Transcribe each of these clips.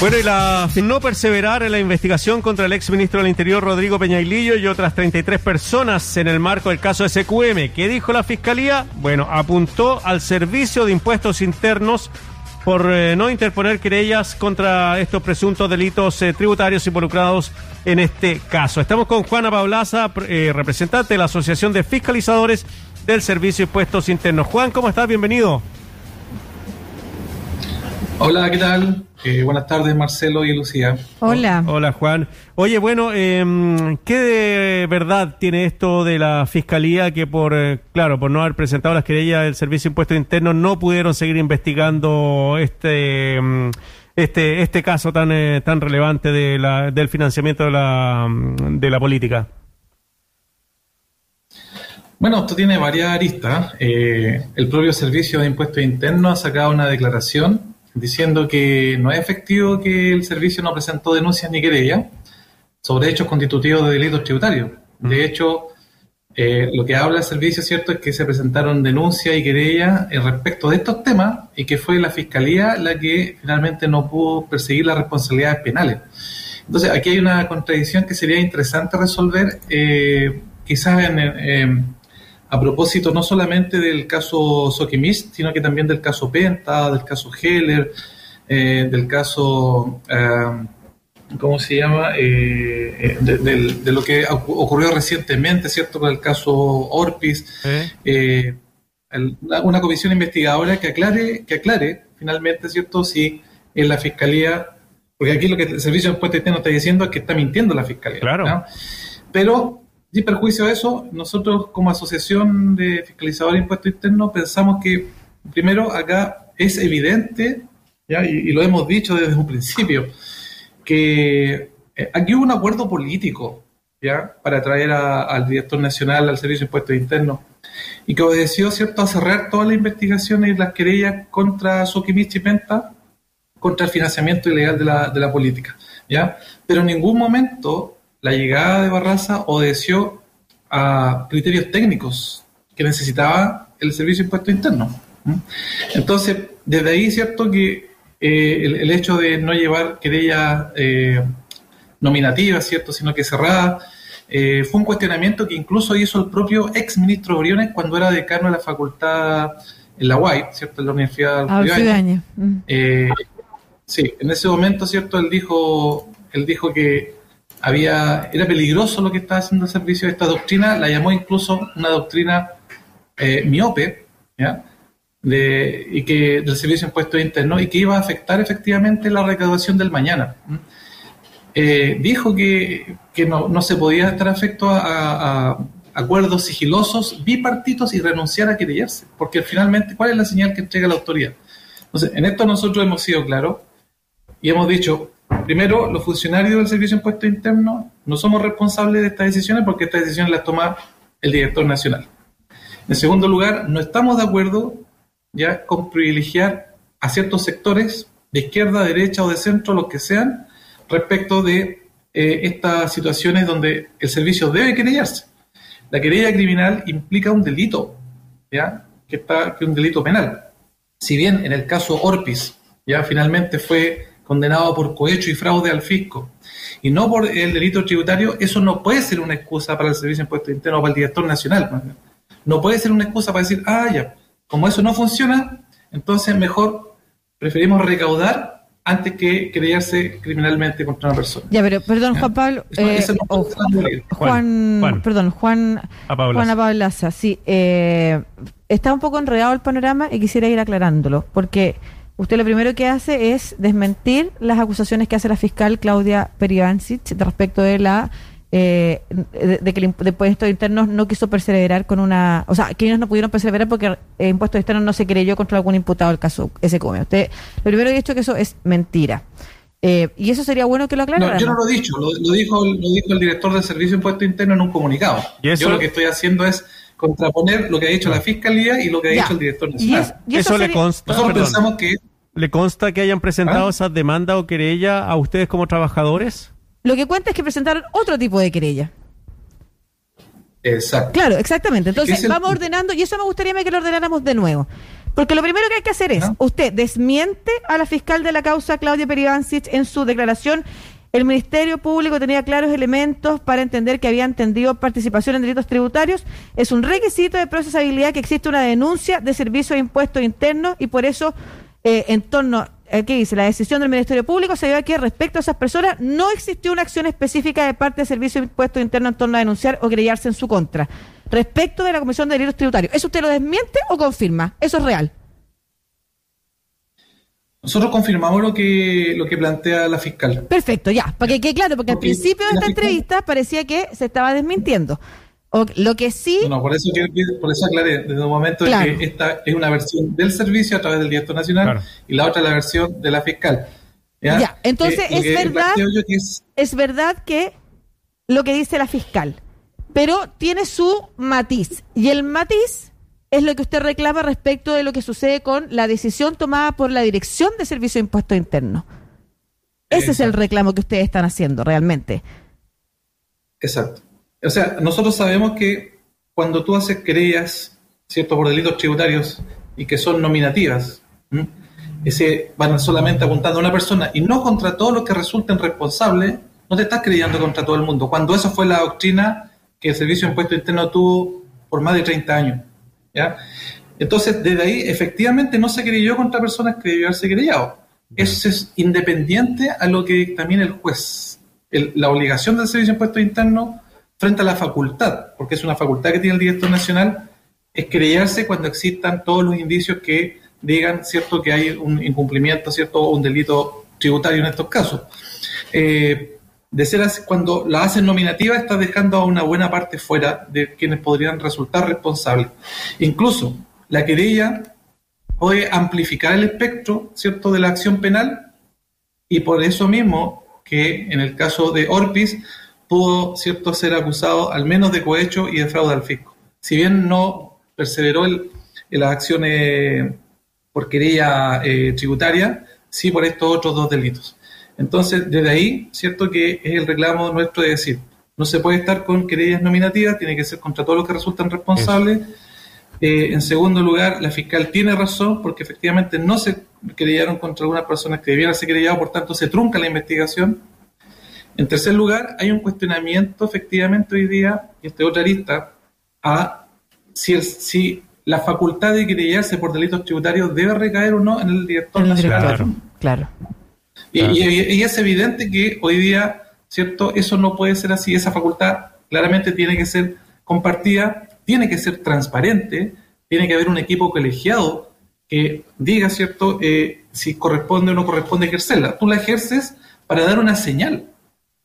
Bueno, y la no perseverar en la investigación contra el exministro del Interior Rodrigo Peñailillo y otras 33 personas en el marco del caso SQM. ¿Qué dijo la Fiscalía? Bueno, apuntó al Servicio de Impuestos Internos por eh, no interponer querellas contra estos presuntos delitos eh, tributarios involucrados en este caso. Estamos con Juana Paulaza, eh, representante de la Asociación de Fiscalizadores del Servicio de Impuestos Internos. Juan, ¿cómo estás? Bienvenido. Hola, ¿qué tal? Eh, buenas tardes, Marcelo y Lucía. Hola. Hola, Juan. Oye, bueno, eh, ¿qué de verdad tiene esto de la Fiscalía que por, eh, claro, por no haber presentado las querellas del Servicio de Impuestos Internos no pudieron seguir investigando este... Em, este, este caso tan, eh, tan relevante de la, del financiamiento de la, de la política? Bueno, esto tiene varias aristas. el propio Servicio de Impuestos Internos ha sacado una declaración diciendo que no es efectivo que el servicio no presentó denuncias ni querellas sobre hechos constitutivos de delitos tributarios. De mm. hecho, eh, lo que habla el servicio, ¿cierto?, es que se presentaron denuncias y querellas respecto de estos temas y que fue la Fiscalía la que finalmente no pudo perseguir las responsabilidades penales. Entonces, aquí hay una contradicción que sería interesante resolver, eh, quizás en, a propósito no solamente del caso Sokimist, sino que también del caso Penta, del caso Heller, eh, del caso, eh, ¿cómo se llama? Eh, de, lo que ocurrió recientemente, ¿cierto? Con el caso Orpis. una comisión investigadora que aclare, que aclare finalmente, ¿cierto? Si en la fiscalía, porque aquí lo que el Servicio de Impuestos Internos está diciendo es que está mintiendo la fiscalía. Claro. Pero sin perjuicio de eso, nosotros como Asociación de Fiscalizadores de Impuestos Internos pensamos que, primero, acá es evidente, ¿ya? Y, lo hemos dicho desde un principio, que eh, aquí hubo un acuerdo político ¿ya? para traer al director nacional al Servicio de Impuestos Internos y que obedeció cierto a cerrar todas las investigaciones y las querellas contra Sokimich y Penta contra el financiamiento ilegal de la, de la política. ¿ya? Pero en ningún momento la llegada de Barraza obedeció a criterios técnicos que necesitaba el Servicio de Impuestos Internos. Entonces, desde ahí, cierto que eh, el, hecho de no llevar querella eh, nominativa, ¿cierto?, sino que cerrada, eh, fue un cuestionamiento que incluso hizo el propio ex ministro Briones cuando era decano de la facultad en la UAI, ¿cierto?, en la Universidad de eh, sí, en ese momento, ¿cierto?, él dijo, él dijo que había, era peligroso lo que estaba haciendo el servicio. Esta doctrina la llamó incluso una doctrina eh, miope, ¿ya? De, y que del servicio de impuestos internos y que iba a afectar efectivamente la recaudación del mañana. Eh, dijo que, que no, no, se podía estar afecto a, acuerdos sigilosos, bipartitos y renunciar a querellarse, porque finalmente, ¿cuál es la señal que entrega la autoridad? Entonces, en esto nosotros hemos sido claros y hemos dicho, Primero, los funcionarios del Servicio de Impuestos Internos no somos responsables de estas decisiones porque estas decisiones las toma el director nacional. En segundo lugar, no estamos de acuerdo ya con privilegiar a ciertos sectores de izquierda, derecha o de centro, los que sean, respecto de eh, estas situaciones donde el servicio debe querellarse. La querella criminal implica un delito, ¿ya? Que, está, que un delito penal. Si bien en el caso Orpis, ya finalmente fue condenado por cohecho y fraude al fisco y no por el delito tributario, eso no puede ser una excusa para el Servicio de Impuestos Internos o para el director nacional. No puede ser una excusa para decir, ah, ya, como eso no funciona, entonces mejor preferimos recaudar antes que creerse criminalmente contra una persona. Ya, pero perdón, Juan Pablo. Eh, Juan, perdón, Juan, Juan Pablaza, sí. Eh, está un poco enredado el panorama y quisiera ir aclarándolo, porque Usted lo primero que hace es desmentir las acusaciones que hace la fiscal Claudia Perivancic respecto de la eh, de, que el impuesto interno no quiso perseverar con una, o sea, que ellos no pudieron perseverar porque el impuesto externo no se creyó contra algún imputado del caso SQM. Usted lo primero que ha dicho que eso es mentira. Eh, y eso sería bueno que lo aclarara. No, yo no lo he dicho, lo, dijo, lo dijo el director del Servicio de Impuesto Interno en un comunicado. Yo lo que estoy haciendo es contraponer lo que ha dicho la Fiscalía y lo que ha dicho el director nacional. Y, eso, le consta. Nosotros pensamos que ¿Le consta que hayan presentado ¿Ah? esas demandas o querella a ustedes como trabajadores? Lo que cuenta es que presentaron otro tipo de querella. Exacto. Claro, exactamente. Entonces, vamos ordenando, y eso me gustaría que lo ordenáramos de nuevo. Porque lo primero que hay que hacer es, usted desmiente a la fiscal de la causa, Claudia Peribancic, en su declaración. El Ministerio Público tenía claros elementos para entender que había entendido participación en delitos tributarios. Es un requisito de procesabilidad que existe una denuncia de servicio de impuestos internos y por eso, eh, en torno ¿qué dice? La decisión del Ministerio Público se dio que respecto a esas personas no existió una acción específica de parte del Servicio de Impuestos Internos en torno a denunciar o querellarse en su contra. Respecto de la Comisión de Delitos Tributarios, ¿eso usted lo desmiente o confirma? ¿Eso es real? Nosotros confirmamos lo que lo que plantea la fiscal. Perfecto, ya, porque que claro, porque, al principio de esta entrevista parecía que se estaba desmintiendo lo que sí. No, por eso, por eso aclaré desde un momento que esta es una versión del servicio a través del director nacional y la otra es la versión de la fiscal. Ya, entonces es verdad. es... verdad que lo que dice la fiscal, pero tiene su matiz. Y el matiz es lo que usted reclama respecto de lo que sucede con la decisión tomada por la Dirección de Servicio de Impuestos Internos. Ese es el reclamo que ustedes están haciendo realmente. Exacto. O sea, nosotros sabemos que cuando tú haces querellas, ¿cierto?, por delitos tributarios y que son nominativas, ese van solamente apuntando a una persona y no contra todos los que resulten responsables, no te estás creyendo contra todo el mundo. Cuando esa fue la doctrina que el Servicio de Impuesto Interno tuvo por más de 30 años. ¿ya? Entonces, desde ahí, efectivamente, no se creyó contra personas que debió haberse creyado. Eso es independiente a lo que también el juez. la obligación del Servicio de Impuestos Interno frente a la facultad, porque es una facultad que tiene el director nacional, es creyarse cuando existan todos los indicios que digan, ¿cierto?, que hay un incumplimiento, ¿cierto?, o un delito tributario en estos casos. Eh, de ser así, cuando la hacen nominativa, está dejando a una buena parte fuera de quienes podrían resultar responsables. Incluso la querella puede amplificar el espectro, ¿cierto?, de la acción penal y por eso mismo que en el caso de Orpis pudo cierto ser acusado al menos de cohecho y de fraude al fisco. Si bien no perseveró en las acciones por querella eh, tributaria, sí por estos otros dos delitos. Entonces, desde ahí, cierto que es el reclamo nuestro de decir, no se puede estar con querellas nominativas, tiene que ser contra todos los que resultan responsables. Eh, en segundo lugar, la fiscal tiene razón porque efectivamente no se querellaron contra algunas personas que debieran ser querelladas, por tanto se trunca la investigación. En tercer lugar, hay un cuestionamiento efectivamente hoy día, y este otra lista, a si, si la facultad de querellarse por delitos tributarios debe recaer o no en el director nacional. Claro. Y, es evidente que hoy día, ¿cierto? Eso no puede ser así. Esa facultad claramente tiene que ser compartida, tiene que ser transparente, tiene que haber un equipo colegiado que diga, ¿cierto?, eh, si corresponde o no corresponde ejercerla. Tú la ejerces para dar una señal.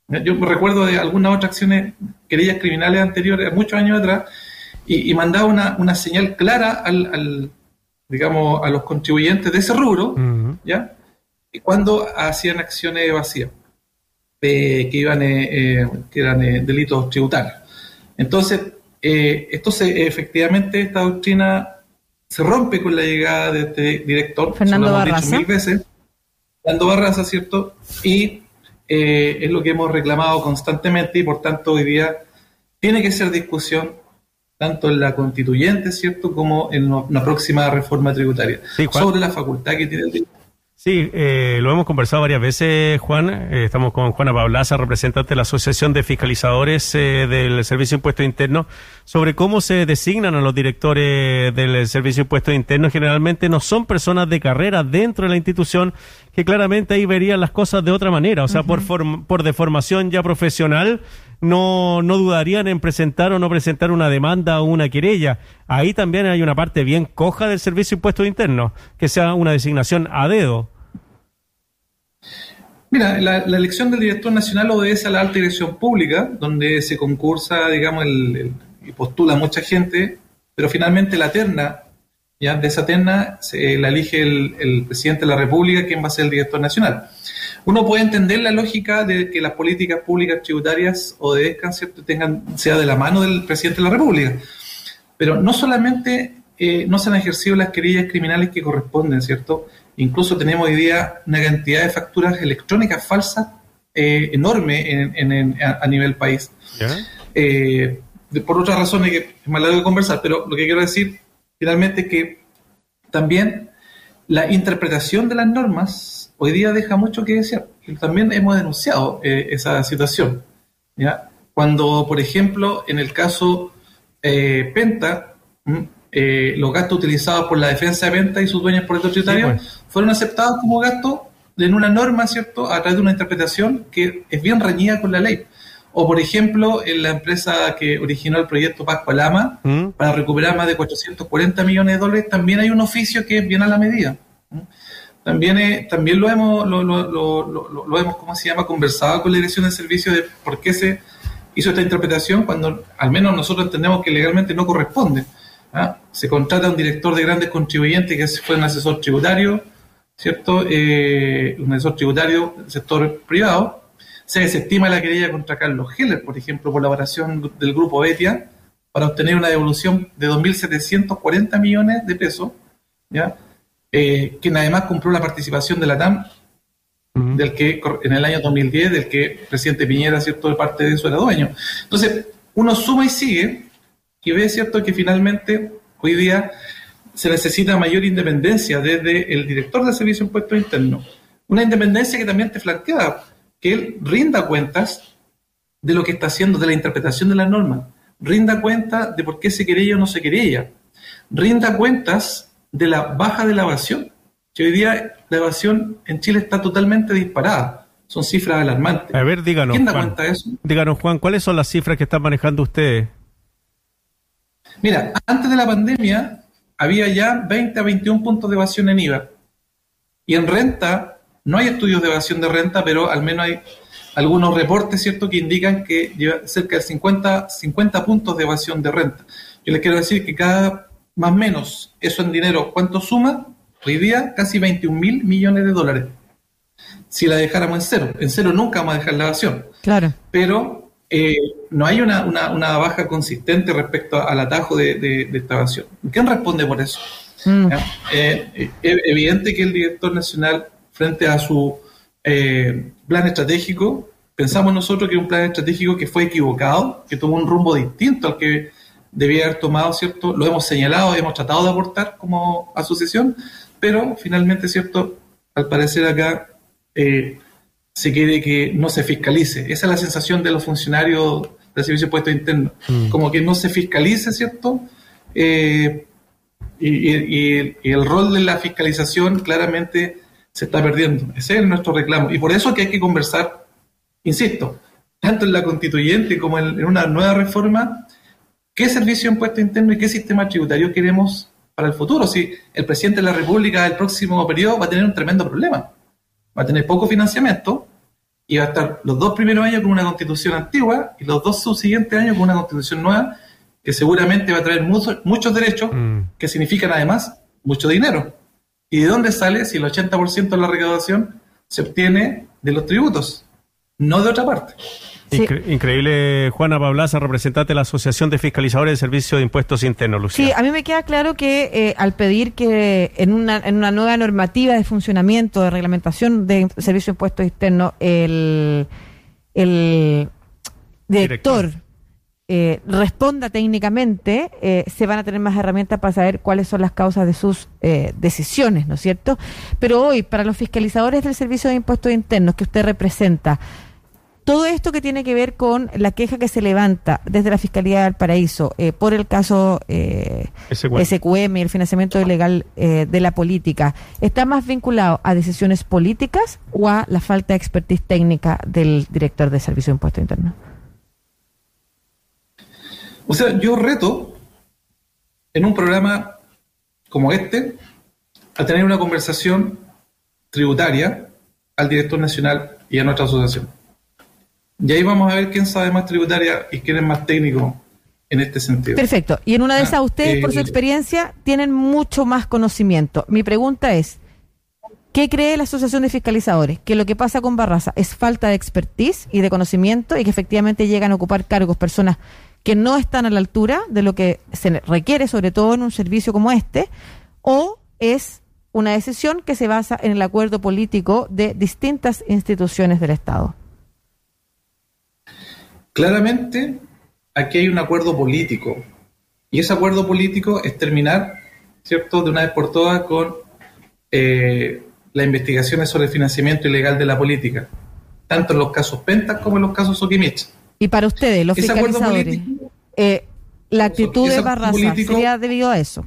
Yo me recuerdo de algunas otras acciones, querellas criminales anteriores, muchos años atrás, y, mandaba una, una, señal clara al, digamos, a los contribuyentes de ese rubro, ¿ya? Y cuando hacían acciones evasivas, que iban, eh, eh, que eran eh, delitos tributarios. Entonces, esto se, efectivamente, esta doctrina se rompe con la llegada de este director, Fernando Barraza. mil veces, Fernando Barraza, ¿cierto? Y eh, es lo que hemos reclamado constantemente y por tanto hoy día tiene que ser discusión tanto en la constituyente, ¿cierto?, como en la próxima reforma tributaria, sobre la facultad que tiene el Sí, eh, lo hemos conversado varias veces, Juan. Eh, estamos con Juana Pablaza, representante de la Asociación de Fiscalizadores eh, del Servicio de Impuestos Internos, sobre cómo se designan a los directores del Servicio de Impuestos Internos. Generalmente no son personas de carrera dentro de la institución, que claramente ahí verían las cosas de otra manera. O sea, por, por deformación ya profesional, no, no dudarían en presentar o no presentar una demanda o una querella. Ahí también hay una parte bien coja del Servicio de Impuestos Internos, que sea una designación a dedo. Mira, la, elección del director nacional obedece a la alta dirección pública, donde se concursa, digamos, el, y postula mucha gente, pero finalmente la terna, ya de esa terna se la elige el, el presidente de la República, quien va a ser el director nacional. Uno puede entender la lógica de que las políticas públicas tributarias obedezcan, ¿cierto? Tengan, sea de la mano del presidente de la República. Pero no solamente eh, no se han ejercido las querellas criminales que corresponden, ¿cierto? Incluso tenemos hoy día una cantidad de facturas electrónicas falsas eh, enorme a, nivel país. Eh, por otras razones que es más largo de conversar, pero lo que quiero decir finalmente es que también la interpretación de las normas hoy día deja mucho que decir. También hemos denunciado eh, esa situación. ¿ya? Cuando, por ejemplo, en el caso eh, Penta, eh, los gastos utilizados por la defensa de Penta y sus dueños por el tributario pues. fueron aceptados como gastos en una norma, ¿cierto?, a través de una interpretación que es bien reñida con la ley. O, por ejemplo, en la empresa que originó el proyecto Pascualama, ¿Mm? para recuperar más de 440 millones de dólares, también hay un oficio que es bien a la medida. También, también lo hemos, lo, lo, lo, lo, hemos, ¿cómo se llama?, conversado con la Dirección de Servicio de por qué se hizo esta interpretación cuando al menos nosotros entendemos que legalmente no corresponde. ¿ah? Se contrata a un director de grandes contribuyentes que fue un asesor tributario, ¿cierto? Eh, un asesor tributario del sector privado, se desestima la querella contra Carlos Heller, por ejemplo, por la operación del grupo Betia, para obtener una devolución de 2.740 millones de pesos, ¿ya? Eh, quien además compró la participación de la TAM, del que en el año 2010, del que el presidente Piñera, ¿cierto?, de parte de eso era dueño. Entonces, uno suma y sigue y ve, ¿cierto?, que finalmente hoy día se necesita mayor independencia desde el director del Servicio de Impuestos Internos. Una independencia que también te flanquea que él rinda cuentas de lo que está haciendo, de la interpretación de las normas, rinda cuenta de por qué se quería o no se quería, rinda cuentas de la baja de la evasión, que hoy día la evasión en Chile está totalmente disparada. Son cifras alarmantes. A ver, díganos. ¿Quién da cuenta de eso? Díganos, Juan, ¿cuáles son las cifras que están manejando ustedes? Mira, antes de la pandemia había ya 20 a 21 puntos de evasión en IVA. Y en renta no hay estudios de evasión de renta, pero al menos hay algunos reportes, ¿cierto?, que indican que lleva cerca de 50, 50 puntos de evasión de renta. Yo les quiero decir que cada, más o menos, eso en dinero, ¿cuánto suma? Hoy día casi 21 mil millones de dólares. Si la dejáramos en cero. En cero nunca vamos a dejar la evasión. Claro. Pero eh, no hay una, una, baja consistente respecto al atajo de, esta evasión. ¿Quién responde por eso? Mm. Eh, eh, es evidente que el director nacional frente a su eh, plan estratégico, pensamos nosotros que un plan estratégico que fue equivocado, que tomó un rumbo distinto al que debía haber tomado, ¿cierto? Lo hemos señalado, hemos tratado de aportar como asociación, pero finalmente, ¿cierto? Al parecer acá eh, se quiere que no se fiscalice. Esa es la sensación de los funcionarios del Servicio de Puestos Internos, mm. como que no se fiscalice, ¿cierto? Eh, y, el rol de la fiscalización claramente se está perdiendo. Ese es nuestro reclamo. Y por eso que hay que conversar, insisto, tanto en la constituyente como en, una nueva reforma, qué servicio de impuesto interno y qué sistema tributario queremos para el futuro. Si el presidente de la República del próximo periodo va a tener un tremendo problema. Va a tener poco financiamiento y va a estar los dos primeros años con una constitución antigua y los dos subsiguientes años con una constitución nueva que seguramente va a traer muchos, muchos derechos mm. que significan además mucho dinero. ¿Y de dónde sale si el 80% de la recaudación se obtiene de los tributos, no de otra parte? Increíble, Juana Pablaza, representante de la Asociación de Fiscalizadores de Servicios de Impuestos Internos, Lucía. Sí, a mí me queda claro que eh, al pedir que en una, en una nueva normativa de funcionamiento, de reglamentación de Servicios de Impuestos Internos, el, el director eh, responda técnicamente, eh, se van a tener más herramientas para saber cuáles son las causas de sus eh, decisiones, ¿no es cierto? Pero hoy, para los fiscalizadores del Servicio de Impuestos Internos que usted representa, todo esto que tiene que ver con la queja que se levanta desde la Fiscalía del Paraíso por el caso SQM. y el financiamiento ilegal de la política, ¿está más vinculado a decisiones políticas o a la falta de expertise técnica del director de Servicio de Impuestos Internos? O sea, yo reto en un programa como este a tener una conversación tributaria al director nacional y a nuestra asociación. Y ahí vamos a ver quién sabe más tributaria y quién es más técnico en este sentido. Perfecto. Y en una de esas, ah, ustedes, por su eh, experiencia, tienen mucho más conocimiento. Mi pregunta es, ¿qué cree la Asociación de Fiscalizadores? Que lo que pasa con Barraza es falta de expertise y de conocimiento y que efectivamente llegan a ocupar cargos personas que no están a la altura de lo que se requiere, sobre todo en un servicio como este, o es una decisión que se basa en el acuerdo político de distintas instituciones del Estado. Claramente, aquí hay un acuerdo político, y ese acuerdo político es terminar ¿cierto?, de una vez por todas con eh, las investigaciones sobre el financiamiento ilegal de la política, tanto en los casos Pentas como en los casos Sokimich. Y para ustedes, los fiscalizadores, eh, la actitud de Barraza sería debido a eso.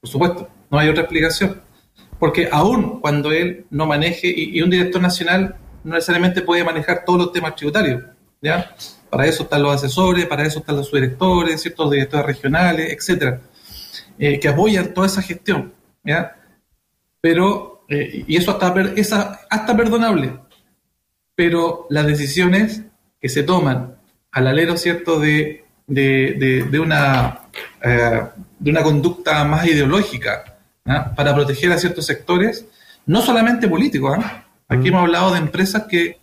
Por supuesto, no hay otra explicación. Porque aún cuando él no maneje, y, un director nacional no necesariamente puede manejar todos los temas tributarios, ¿ya? Para eso están los asesores, para eso están los subdirectores, ciertos directores regionales, etcétera, eh, que apoyan toda esa gestión, ¿ya? Pero, eh, y eso hasta, es hasta perdonable, pero las decisiones que se toman al alero, ¿cierto?, de, de, una, eh, de una conducta más ideológica para proteger a ciertos sectores, no solamente políticos. ¿ah? Aquí hemos hablado de empresas que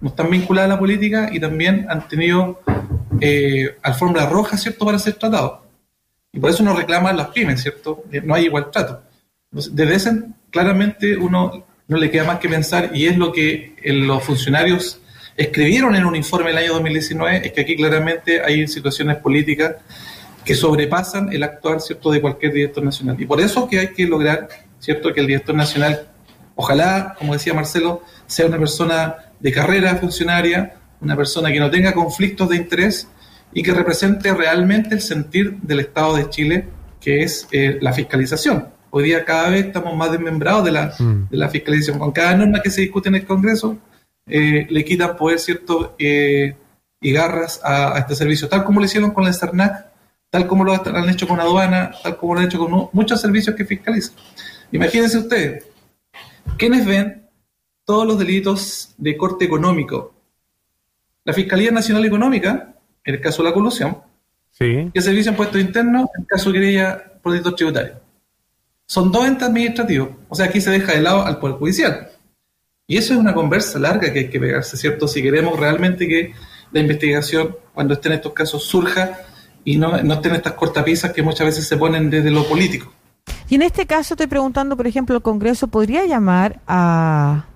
no están vinculadas a la política y también han tenido eh, alfombra roja, ¿cierto?, para ser tratados. Y por eso nos reclaman las pymes, ¿cierto? Eh, no hay igual trato. desde ese, claramente uno no le queda más que pensar, y es lo que los funcionarios escribieron en un informe el año 2019, es que aquí claramente hay situaciones políticas que sobrepasan el actuar cierto de cualquier director nacional. Y por eso que hay que lograr cierto que el director nacional, ojalá, como decía Marcelo, sea una persona de carrera funcionaria, una persona que no tenga conflictos de interés y que represente realmente el sentir del Estado de Chile, que es eh, la fiscalización. Hoy día cada vez estamos más desmembrados de la, mm. de la fiscalización. Con cada norma que se discute en el Congreso, eh, le quitan poder, ¿cierto? Eh, y garras a, a, este servicio, tal como lo hicieron con la CERNAC tal como lo han hecho con aduana, tal como lo han hecho con muchos servicios que fiscalizan. Imagínense ustedes, ¿quiénes ven todos los delitos de corte económico? La Fiscalía Nacional Económica, en el caso de la colusión, sí. y el Servicio de Impuestos Internos, en el caso de querella por delitos tributarios. Son dos entes administrativos, o sea, aquí se deja de lado al Poder Judicial. Y eso es una conversa larga que hay que pegarse, ¿cierto? Si queremos realmente que la investigación, cuando esté en estos casos, surja y no, no estén estas cortapisas que muchas veces se ponen desde lo político. Y en este caso estoy preguntando, por ejemplo, el Congreso podría llamar a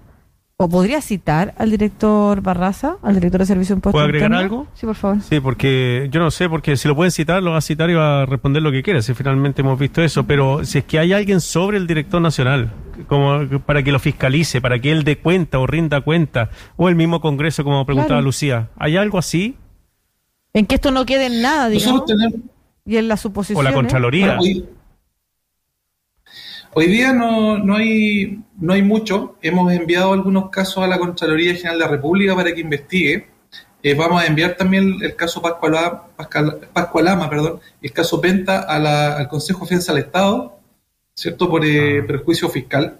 o podría citar al director Barraza, al director de Servicio de Impuestos. ¿Puedo agregar algo? Sí, por favor. Sí, porque yo no sé, porque si lo pueden citar, lo va a citar y va a responder lo que quiera, si finalmente hemos visto eso, pero si es que hay alguien sobre el director nacional, como para que lo fiscalice, para que él dé cuenta o rinda cuenta, o el mismo Congreso, como preguntaba Lucía, ¿hay algo así? En que esto no quede en nada, digamos. y en la suposición. O la Contraloría. Hoy, día no, no, hay, no hay mucho. Hemos enviado algunos casos a la Contraloría General de la República para que investigue. Eh, vamos a enviar también el caso Pascualama, Pascualama perdón, el caso Penta al Consejo de Defensa del Estado, ¿cierto? Por eh, ah. perjuicio fiscal.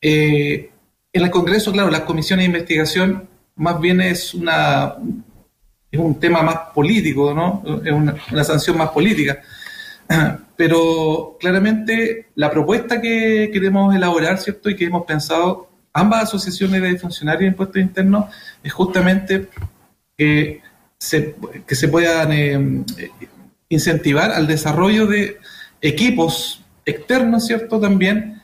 Eh, en el Congreso, claro, las comisiones de investigación más bien es una, es un tema más político, ¿no? Es una, sanción más política. Pero claramente la propuesta que queremos elaborar, ¿cierto? Y que hemos pensado ambas asociaciones de funcionarios de impuestos internos es justamente que se, que se puedan eh, incentivar al desarrollo de equipos externos, ¿cierto? También,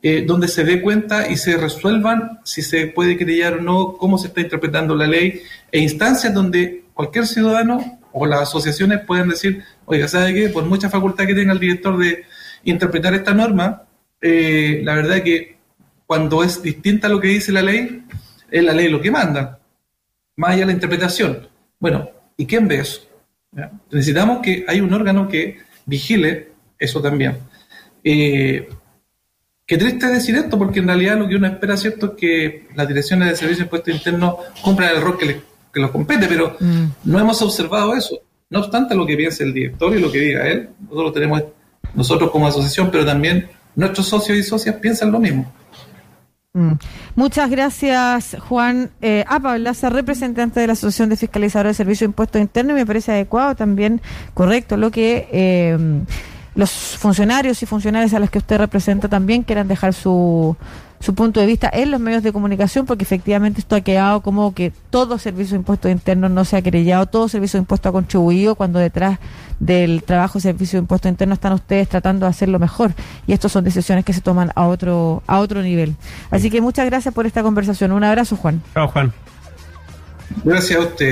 eh, donde se dé cuenta y se resuelvan si se puede crear o no, cómo se está interpretando la ley, e instancias donde cualquier ciudadano o las asociaciones pueden decir, oiga, ¿sabe qué? Por mucha facultad que tenga el director de interpretar esta norma, eh, la verdad que cuando es distinta a lo que dice la ley, es la ley lo que manda, más allá de la interpretación. Bueno, ¿y quién ve eso? Necesitamos que hay un órgano que vigile eso también. Eh, Qué triste decir esto, porque en realidad lo que uno espera, ¿cierto?, es que las direcciones de servicios de impuestos internos cumplan el rol que, les, que los compete, pero mm. no hemos observado eso. No obstante lo que piense el director y lo que diga él, nosotros tenemos, nosotros como asociación, pero también nuestros socios y socias piensan lo mismo. Mm. Muchas gracias, Juan eh, Apablaza, representante de la Asociación de Fiscalizadores de Servicios de Impuestos Internos, y me parece adecuado también, correcto, lo que eh, los funcionarios y funcionarias a los que usted representa también quieran dejar su, su punto de vista en los medios de comunicación, porque efectivamente esto ha quedado como que todo servicio de impuestos internos no se ha querellado, todo servicio de impuestos ha contribuido, cuando detrás del trabajo de servicio de impuestos internos están ustedes tratando de hacerlo mejor. Y estas son decisiones que se toman a otro, a otro nivel. Así que muchas gracias por esta conversación. Un abrazo, Juan. Chao, Juan. Gracias a usted.